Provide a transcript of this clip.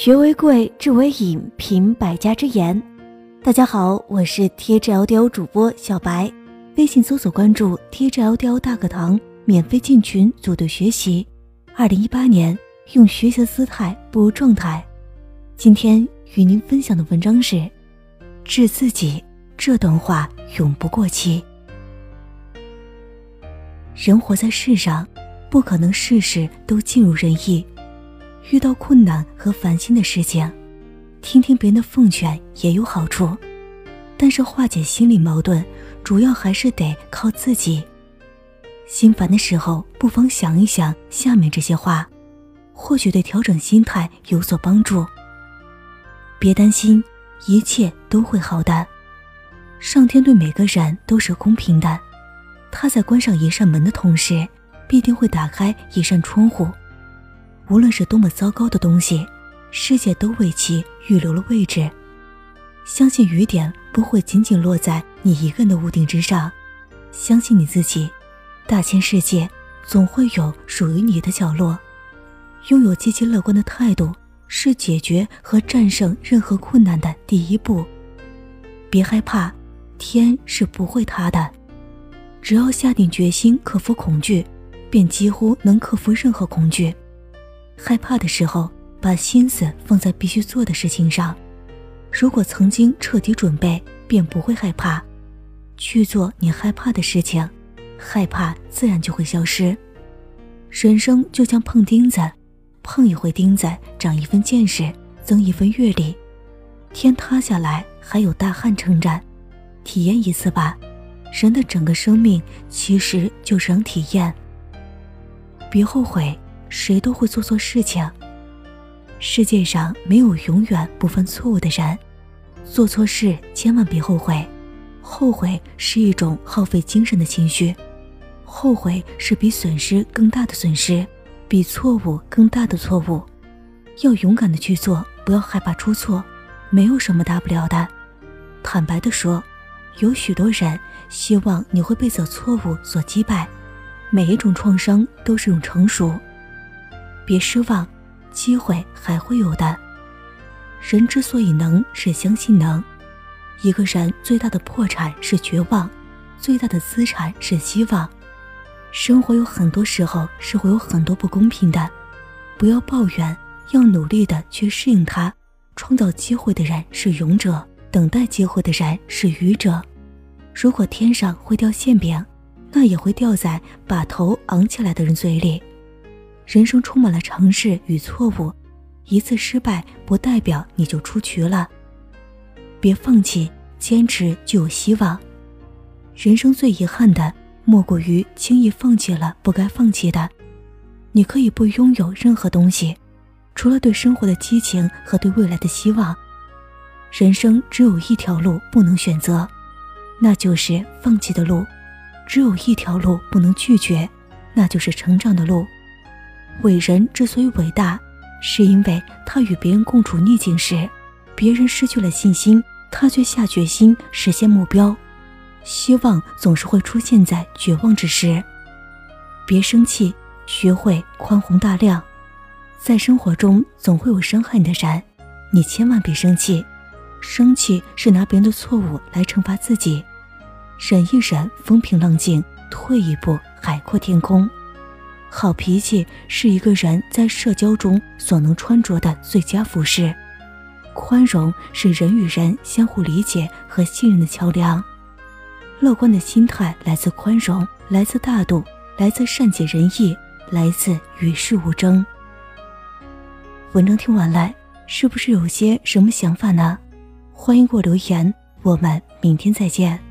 学为贵，智为引，品百家之言。大家好，我是 T G L D O 主播小白，微信搜索关注 T G L D O 大课堂，免费进群组队学习。二零一八年，用学习的姿态步入状态。今天与您分享的文章是：治自己，这段话永不过期。人活在世上，不可能事事都尽如人意。遇到困难和烦心的事情，听听别人的奉劝也有好处，但是化解心理矛盾，主要还是得靠自己。心烦的时候，不妨想一想下面这些话，或许对调整心态有所帮助。别担心，一切都会好的。上天对每个人都是公平的，他在关上一扇门的同时，必定会打开一扇窗户。无论是多么糟糕的东西，世界都为其预留了位置。相信雨点不会仅仅落在你一个人的屋顶之上，相信你自己，大千世界总会有属于你的角落。拥有积极乐观的态度，是解决和战胜任何困难的第一步。别害怕，天是不会塌的。只要下定决心克服恐惧，便几乎能克服任何恐惧。害怕的时候，把心思放在必须做的事情上。如果曾经彻底准备，便不会害怕。去做你害怕的事情，害怕自然就会消失。人生就像碰钉子，碰一回钉子，长一分见识，增一分阅历。天塌下来还有大汉撑着，体验一次吧。人的整个生命其实就是体验。别后悔。谁都会做错事情。世界上没有永远不犯错误的人，做错事千万别后悔。后悔是一种耗费精神的情绪，后悔是比损失更大的损失，比错误更大的错误。要勇敢的去做，不要害怕出错，没有什么大不了的。坦白的说，有许多人希望你会被此错误所击败。每一种创伤都是种成熟。别失望，机会还会有的。人之所以能，是相信能。一个人最大的破产是绝望，最大的资产是希望。生活有很多时候是会有很多不公平的，不要抱怨，要努力的去适应它。创造机会的人是勇者，等待机会的人是愚者。如果天上会掉馅饼，那也会掉在把头昂起来的人嘴里。人生充满了尝试与错误，一次失败不代表你就出局了。别放弃，坚持就有希望。人生最遗憾的，莫过于轻易放弃了不该放弃的。你可以不拥有任何东西，除了对生活的激情和对未来的希望。人生只有一条路不能选择，那就是放弃的路；只有一条路不能拒绝，那就是成长的路。伟人之所以伟大，是因为他与别人共处逆境时，别人失去了信心，他却下决心实现目标。希望总是会出现在绝望之时。别生气，学会宽宏大量。在生活中总会有伤害你的人，你千万别生气。生气是拿别人的错误来惩罚自己。忍一忍，风平浪静；退一步，海阔天空。好脾气是一个人在社交中所能穿着的最佳服饰，宽容是人与人相互理解和信任的桥梁。乐观的心态来自宽容，来自大度，来自善解人意，来自与世无争。文章听完了，是不是有些什么想法呢？欢迎给我留言，我们明天再见。